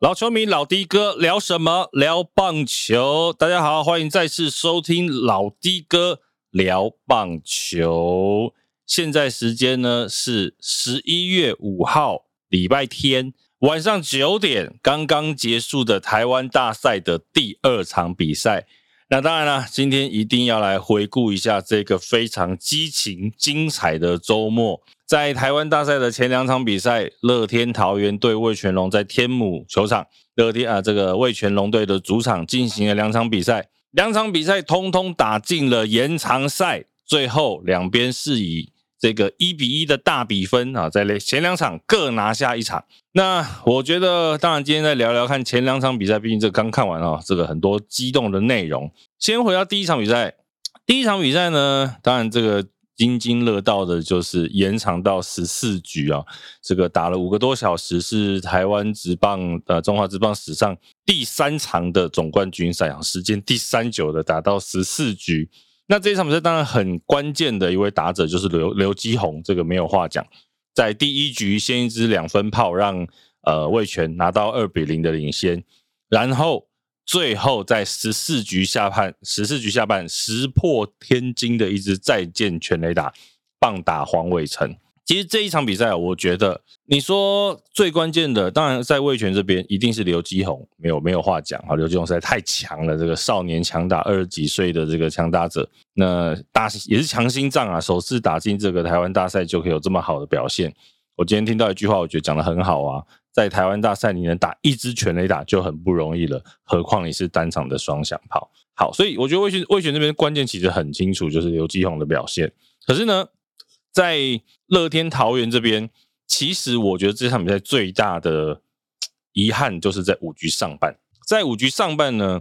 老球迷老的哥聊什么？聊棒球。大家好，欢迎再次收听老的哥聊棒球。现在时间呢是十一月五号礼拜天晚上九点，刚刚结束的台湾大赛的第二场比赛。那当然了，今天一定要来回顾一下这个非常激情、精彩的周末。在台湾大赛的前两场比赛，乐天桃园对魏全龙在天母球场，乐天啊，这个魏全龙队的主场进行了两场比赛，两场比赛通通打进了延长赛，最后两边是以这个一比一的大比分啊，在前两场各拿下一场。那我觉得，当然今天再聊聊看前两场比赛，毕竟这刚看完啊，这个很多激动的内容。先回到第一场比赛，第一场比赛呢，当然这个。津津乐道的就是延长到十四局啊，这个打了五个多小时，是台湾职棒呃中华职棒史上第三长的总冠军赛啊，时间第三久的打到十四局。那这一场比赛当然很关键的一位打者就是刘刘基宏，这个没有话讲，在第一局先一支两分炮让呃魏权拿到二比零的领先，然后。最后在十四局下半，十四局下半石破天惊的一支再见全垒打，棒打黄伟成。其实这一场比赛，我觉得你说最关键的，当然在魏权这边一定是刘基宏，没有没有话讲啊。刘基宏实在太强了，这个少年强打，二十几岁的这个强打者，那大也是强心脏啊，首次打进这个台湾大赛就可以有这么好的表现。我今天听到一句话，我觉得讲的很好啊。在台湾大赛，你能打一支全垒打就很不容易了，何况你是单场的双响炮。好，所以我觉得魏权魏权这边关键其实很清楚，就是刘基宏的表现。可是呢，在乐天桃园这边，其实我觉得这场比赛最大的遗憾就是在五局上半。在五局上半呢，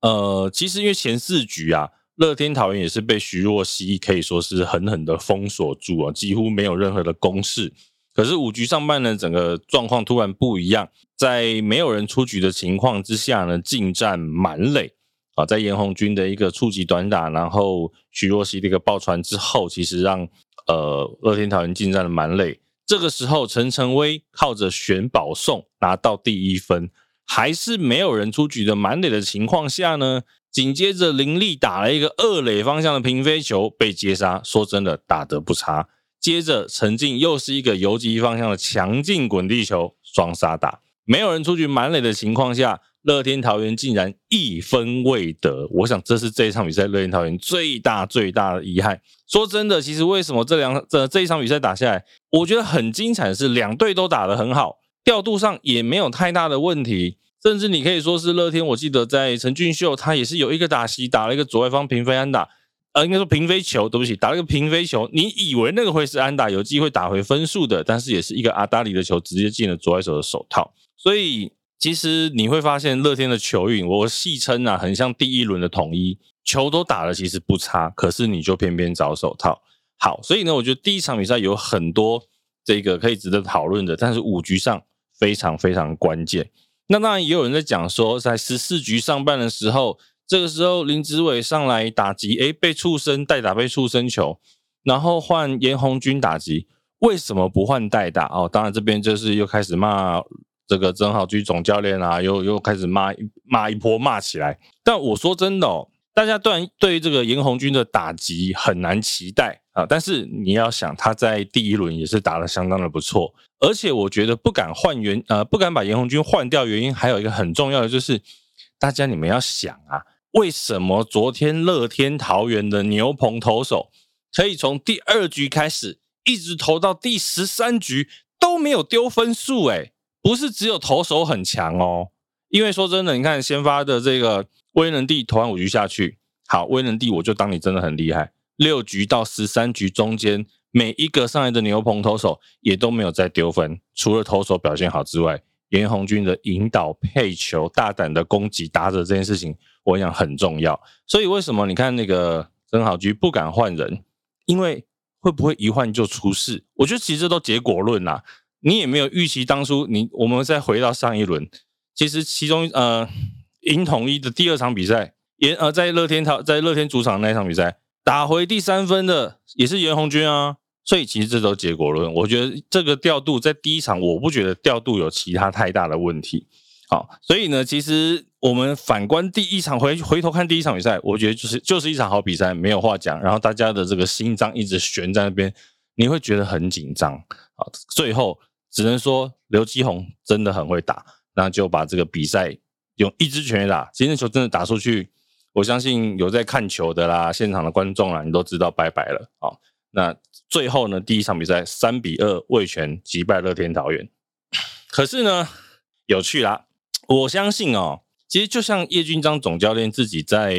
呃，其实因为前四局啊，乐天桃园也是被徐若曦可以说是狠狠的封锁住啊，几乎没有任何的攻势。可是五局上半呢，整个状况突然不一样，在没有人出局的情况之下呢，进战满垒啊，在严红军的一个触及短打，然后徐若曦的一个爆传之后，其实让呃乐天桃园进战了满垒。这个时候，陈晨威靠着选保送拿到第一分，还是没有人出局的满垒的情况下呢，紧接着林立打了一个二垒方向的平飞球被接杀，说真的打得不差。接着陈静又是一个游击方向的强劲滚地球，双杀打，没有人出局满垒的情况下，乐天桃园竟然一分未得。我想这是这一场比赛乐天桃园最大最大的遗憾。说真的，其实为什么这两这这一场比赛打下来，我觉得很精彩的是两队都打得很好，调度上也没有太大的问题，甚至你可以说是乐天。我记得在陈俊秀他也是有一个打席打了一个左外方平飞安打。呃，应该说平飞球，对不起，打了个平飞球。你以为那个会是安打，有机会打回分数的，但是也是一个阿达里的球，直接进了左外手的手套。所以其实你会发现，乐天的球运，我戏称啊，很像第一轮的统一，球都打了，其实不差，可是你就偏偏找手套。好，所以呢，我觉得第一场比赛有很多这个可以值得讨论的，但是五局上非常非常关键。那当然也有人在讲说，在十四局上半的时候。这个时候，林子伟上来打击，诶，被触身代打被触身球，然后换严红军打击，为什么不换代打？哦，当然这边就是又开始骂这个曾浩居总教练啊，又又开始骂骂一波骂起来。但我说真的哦，大家对对这个严红军的打击很难期待啊。但是你要想，他在第一轮也是打得相当的不错，而且我觉得不敢换原呃不敢把严红军换掉，原因还有一个很重要的就是，大家你们要想啊。为什么昨天乐天桃园的牛棚投手可以从第二局开始一直投到第十三局都没有丢分数？诶不是只有投手很强哦。因为说真的，你看先发的这个威能帝投完五局下去，好，威能帝我就当你真的很厉害。六局到十三局中间，每一个上来的牛棚投手也都没有再丢分，除了投手表现好之外，严红军的引导配球、大胆的攻击打者这件事情。我想很重要，所以为什么你看那个曾好局不敢换人？因为会不会一换就出事？我觉得其实这都结果论啦。你也没有预期当初你我们再回到上一轮，其实其中呃赢统一的第二场比赛，严呃在乐天桃在乐天主场那一场比赛打回第三分的也是严红军啊，所以其实这都结果论。我觉得这个调度在第一场，我不觉得调度有其他太大的问题。好，所以呢，其实我们反观第一场回回头看第一场比赛，我觉得就是就是一场好比赛，没有话讲。然后大家的这个心脏一直悬在那边，你会觉得很紧张。好，最后只能说刘基宏真的很会打，那就把这个比赛用一支全垒打，今天球真的打出去，我相信有在看球的啦，现场的观众啦，你都知道拜拜了。好，那最后呢，第一场比赛三比二魏权击败乐天桃园，可是呢，有趣啦。我相信哦，其实就像叶军章总教练自己在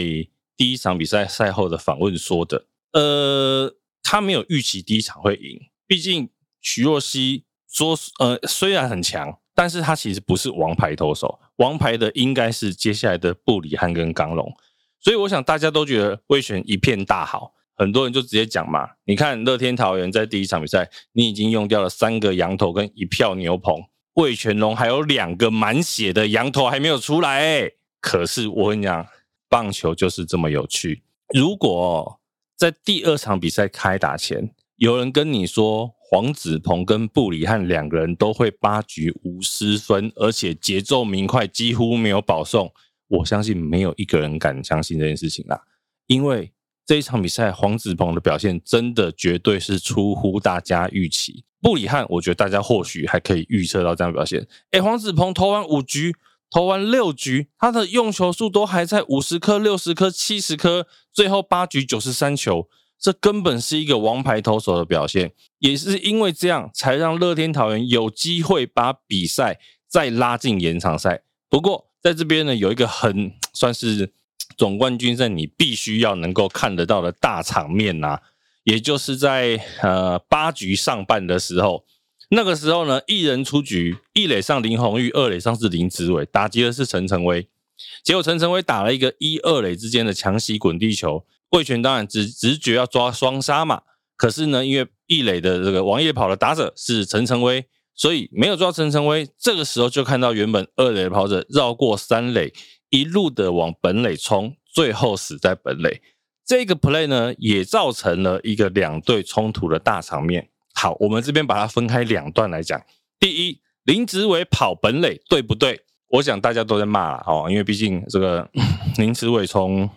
第一场比赛赛后的访问说的，呃，他没有预期第一场会赢，毕竟徐若曦说，呃，虽然很强，但是他其实不是王牌投手，王牌的应该是接下来的布里汉跟刚龙，所以我想大家都觉得魏选一片大好，很多人就直接讲嘛，你看乐天桃园在第一场比赛，你已经用掉了三个羊头跟一票牛棚。魏全龙还有两个满血的羊头还没有出来，可是我跟你讲，棒球就是这么有趣。如果在第二场比赛开打前，有人跟你说黄子鹏跟布里汉两个人都会八局无失分，而且节奏明快，几乎没有保送，我相信没有一个人敢相信这件事情啦，因为。这一场比赛，黄子鹏的表现真的绝对是出乎大家预期。布里汉，我觉得大家或许还可以预测到这样表现。哎，黄子鹏投完五局，投完六局，他的用球数都还在五十颗、六十颗、七十颗，最后八局九十三球，这根本是一个王牌投手的表现。也是因为这样，才让乐天桃园有机会把比赛再拉进延长赛。不过，在这边呢，有一个很算是。总冠军赛你必须要能够看得到的大场面呐，也就是在呃八局上半的时候，那个时候呢，一人出局，一垒上林红玉，二垒上是林子伟，打击的是陈晨威，结果陈晨威打了一个一二垒之间的强袭滚地球，魏权当然直直觉要抓双杀嘛，可是呢，因为一垒的这个王爷跑的打者是陈晨威，所以没有抓陈晨威，这个时候就看到原本二垒的跑者绕过三垒。一路的往本垒冲，最后死在本垒。这个 play 呢，也造成了一个两队冲突的大场面。好，我们这边把它分开两段来讲。第一，林子伟跑本垒，对不对？我想大家都在骂了哦，因为毕竟这个 林子伟从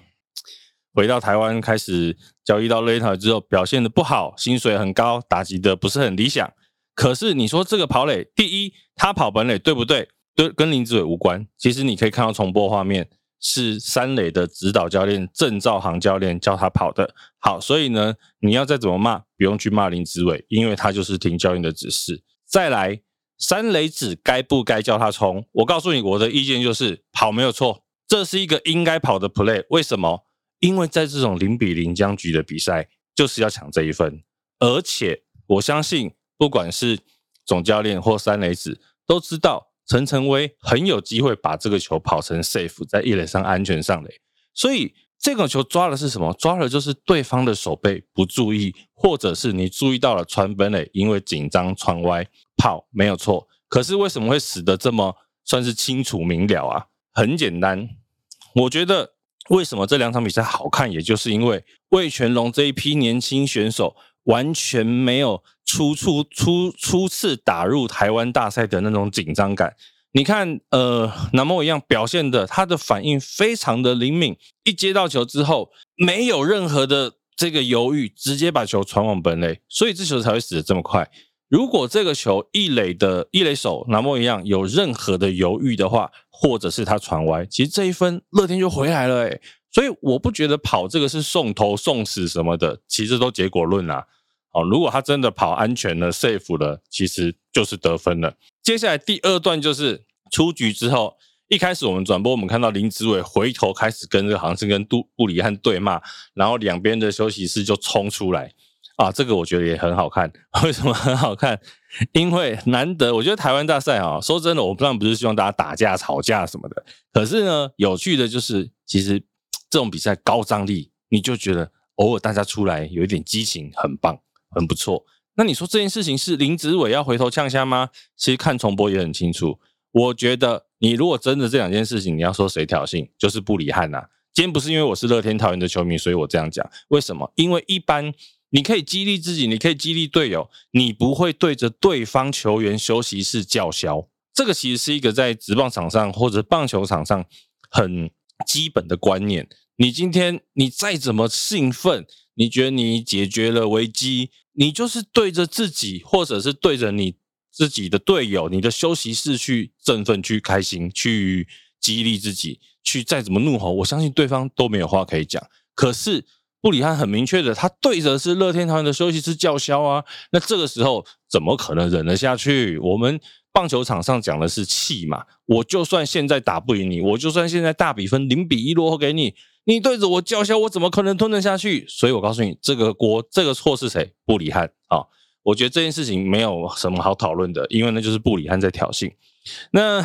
回到台湾开始交易到雷塔之后，表现的不好，薪水很高，打击的不是很理想。可是你说这个跑垒，第一，他跑本垒，对不对？跟跟林子伟无关，其实你可以看到重播画面是三垒的指导教练郑兆航教练教他跑的。好，所以呢，你要再怎么骂，不用去骂林子伟，因为他就是听教练的指示。再来，三垒指该不该叫他冲？我告诉你，我的意见就是跑没有错，这是一个应该跑的 play。为什么？因为在这种零比零僵局的比赛，就是要抢这一分。而且我相信，不管是总教练或三垒子都知道。陈晨威很有机会把这个球跑成 safe，在一垒上安全上垒，所以这个球抓的是什么？抓的就是对方的手背不注意，或者是你注意到了传本垒，因为紧张传歪跑没有错。可是为什么会死得这么算是清楚明了啊？很简单，我觉得为什么这两场比赛好看，也就是因为魏全龙这一批年轻选手。完全没有初初初初次打入台湾大赛的那种紧张感。你看，呃，南莫一样表现的，他的反应非常的灵敏，一接到球之后，没有任何的这个犹豫，直接把球传往本垒，所以这球才会死的这么快。如果这个球一垒的一垒手南莫一样有任何的犹豫的话，或者是他传歪，其实这一分乐天就回来了。诶所以我不觉得跑这个是送头送死什么的，其实都结果论啊。如果他真的跑安全了、safe 了，其实就是得分了。接下来第二段就是出局之后，一开始我们转播，我们看到林子伟回头开始跟这个好像是跟杜布里汉对骂，然后两边的休息室就冲出来啊，这个我觉得也很好看。为什么很好看？因为难得，我觉得台湾大赛啊，说真的，我当然不是希望大家打架、吵架什么的，可是呢，有趣的就是，其实这种比赛高张力，你就觉得偶尔大家出来有一点激情，很棒。很不错，那你说这件事情是林子伟要回头呛虾吗？其实看重播也很清楚。我觉得你如果真的这两件事情，你要说谁挑衅，就是布里汉呐。今天不是因为我是乐天桃园的球迷，所以我这样讲。为什么？因为一般你可以激励自己，你可以激励队友，你不会对着对方球员休息室叫嚣。这个其实是一个在职棒场上或者棒球场上很基本的观念。你今天你再怎么兴奋，你觉得你解决了危机，你就是对着自己，或者是对着你自己的队友、你的休息室去振奋、去开心、去激励自己，去再怎么怒吼，我相信对方都没有话可以讲。可是。布里汉很明确的，他对着是乐天桃园的休息室叫嚣啊，那这个时候怎么可能忍得下去？我们棒球场上讲的是气嘛，我就算现在打不赢你，我就算现在大比分零比一落后给你，你对着我叫嚣，我怎么可能吞得下去？所以我告诉你，这个锅这个错是谁？布里汉啊！我觉得这件事情没有什么好讨论的，因为那就是布里汉在挑衅。那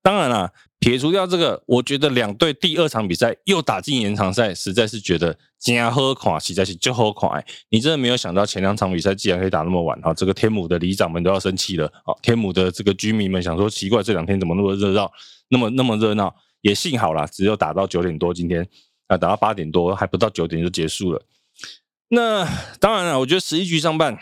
当然了。撇除掉这个，我觉得两队第二场比赛又打进延长赛，实在是觉得加喝垮，实在是就喝垮。你真的没有想到前两场比赛竟然可以打那么晚啊！这个天母的里长们都要生气了啊！天母的这个居民们想说奇怪，这两天怎么那么热闹，那么那么热闹？也幸好啦，只有打到九点多，今天啊打到八点多，还不到九点就结束了。那当然了，我觉得十一局上半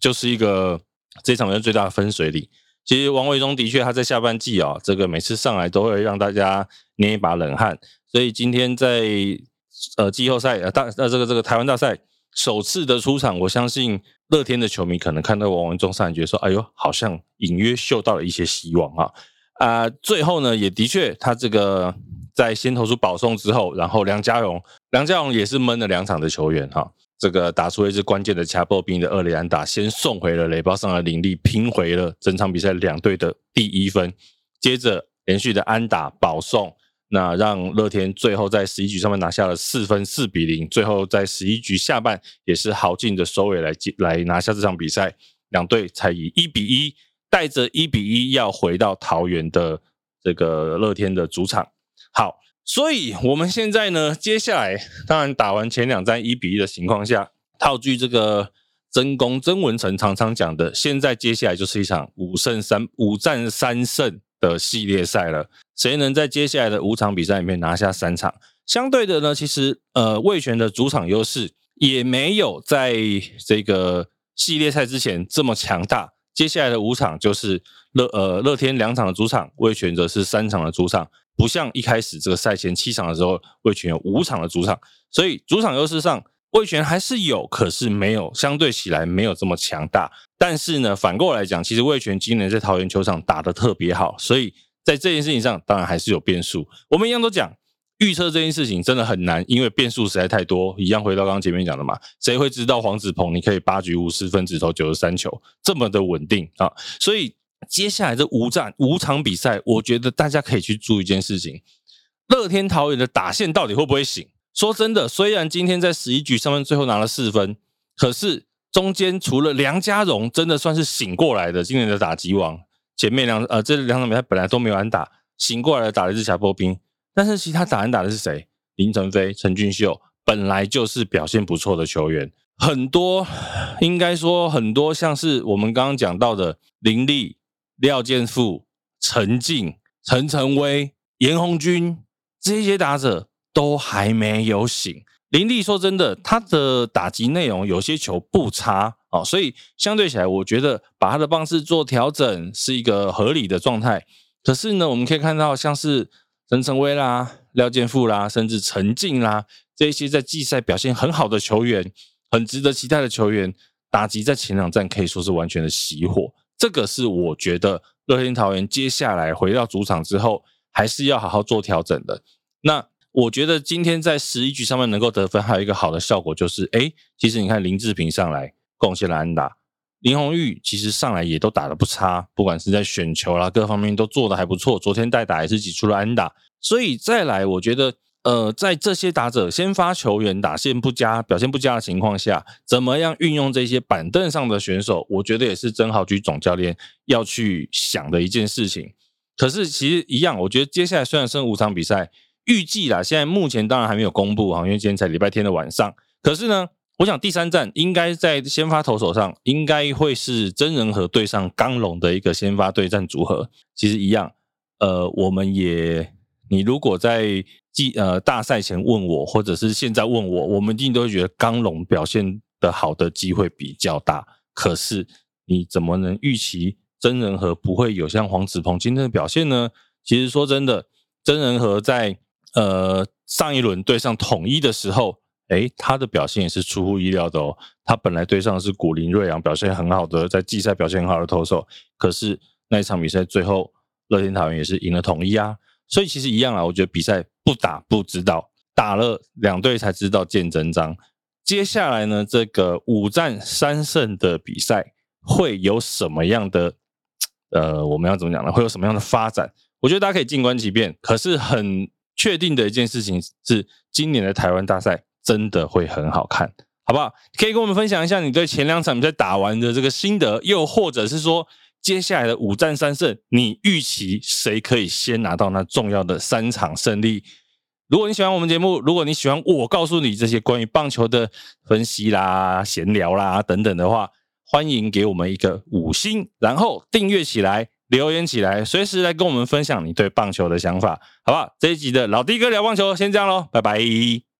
就是一个这场比赛最大的分水岭。其实王维忠的确他在下半季啊，这个每次上来都会让大家捏一把冷汗。所以今天在呃季后赛呃大呃这个这个台湾大赛首次的出场，我相信乐天的球迷可能看到王维忠上来，觉得说：“哎呦，好像隐约嗅到了一些希望啊！”啊，最后呢，也的确他这个在先投出保送之后，然后梁家荣梁家荣也是闷了两场的球员哈。这个打出一支关键的卡波兵的二连安打，先送回了雷包上的林立，拼回了整场比赛两队的第一分。接着连续的安打保送，那让乐天最后在十一局上面拿下了四分，四比零。最后在十一局下半也是豪进的收尾来来拿下这场比赛，两队才以一比一带着一比一要回到桃园的这个乐天的主场。好。所以，我们现在呢，接下来当然打完前两战一比一的情况下，套句这个曾公曾文成常常讲的，现在接下来就是一场五胜三五战三胜的系列赛了。谁能在接下来的五场比赛里面拿下三场？相对的呢，其实呃，魏权的主场优势也没有在这个系列赛之前这么强大。接下来的五场就是乐呃乐天两场的主场，魏权则是三场的主场。不像一开始这个赛前七场的时候，魏权有五场的主场，所以主场优势上魏权还是有，可是没有相对起来没有这么强大。但是呢，反过来讲，其实魏权今年在桃园球场打得特别好，所以在这件事情上当然还是有变数。我们一样都讲预测这件事情真的很难，因为变数实在太多。一样回到刚刚前面讲的嘛，谁会知道黄子鹏你可以八局五十分只投九十三球这么的稳定啊？所以。接下来这五战五场比赛，我觉得大家可以去注意一件事情：乐天桃园的打线到底会不会醒？说真的，虽然今天在十一局上面最后拿了四分，可是中间除了梁家荣真的算是醒过来的，今年的打击王，前面两呃这两场比赛本来都没有安打，醒过来的打了一支小波兵，但是其他打人打的是谁？林晨飞、陈俊秀本来就是表现不错的球员，很多应该说很多像是我们刚刚讲到的林立。廖建富、陈静、陈晨威、严红军这些打者都还没有醒。林立说真的，他的打击内容有些球不差哦，所以相对起来，我觉得把他的棒式做调整是一个合理的状态。可是呢，我们可以看到，像是陈诚威啦、廖健富啦，甚至陈静啦，这些在季赛表现很好的球员，很值得期待的球员，打击在前两站可以说是完全的熄火。这个是我觉得乐天桃园接下来回到主场之后，还是要好好做调整的。那我觉得今天在十一局上面能够得分，还有一个好的效果就是，哎，其实你看林志平上来贡献了安打，林红玉其实上来也都打得不差，不管是在选球啦各方面都做得还不错。昨天代打也是挤出了安打，所以再来，我觉得。呃，在这些打者先发球员打线不佳、表现不佳的情况下，怎么样运用这些板凳上的选手？我觉得也是曾豪居总教练要去想的一件事情。可是其实一样，我觉得接下来虽然剩五场比赛，预计啦，现在目前当然还没有公布啊，因为今天才礼拜天的晚上。可是呢，我想第三站应该在先发投手上，应该会是真人和对上刚龙的一个先发对战组合。其实一样，呃，我们也。你如果在季呃大赛前问我，或者是现在问我，我们一定都会觉得刚龙表现的好的机会比较大。可是你怎么能预期真人和不会有像黄子鹏今天的表现呢？其实说真的，真人和在呃上一轮对上统一的时候，诶，他的表现也是出乎意料的哦。他本来对上的是古林瑞阳，表现很好的，在季赛表现很好的投手，可是那一场比赛最后乐天桃园也是赢了统一啊。所以其实一样啊，我觉得比赛不打不知道，打了两队才知道见真章。接下来呢，这个五战三胜的比赛会有什么样的？呃，我们要怎么讲呢？会有什么样的发展？我觉得大家可以静观其变。可是很确定的一件事情是，今年的台湾大赛真的会很好看，好不好？可以跟我们分享一下你对前两场比赛打完的这个心得，又或者是说。接下来的五战三胜，你预期谁可以先拿到那重要的三场胜利？如果你喜欢我们节目，如果你喜欢我告诉你这些关于棒球的分析啦、闲聊啦等等的话，欢迎给我们一个五星，然后订阅起来、留言起来，随时来跟我们分享你对棒球的想法，好不好？这一集的老弟哥聊棒球先这样喽，拜拜。